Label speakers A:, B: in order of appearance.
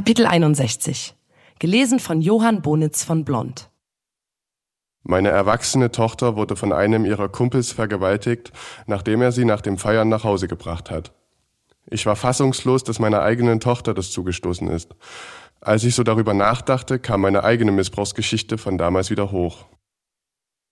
A: Kapitel 61. Gelesen von Johann Bonitz von Blond.
B: Meine erwachsene Tochter wurde von einem ihrer Kumpels vergewaltigt, nachdem er sie nach dem Feiern nach Hause gebracht hat. Ich war fassungslos, dass meiner eigenen Tochter das zugestoßen ist. Als ich so darüber nachdachte, kam meine eigene Missbrauchsgeschichte von damals wieder hoch.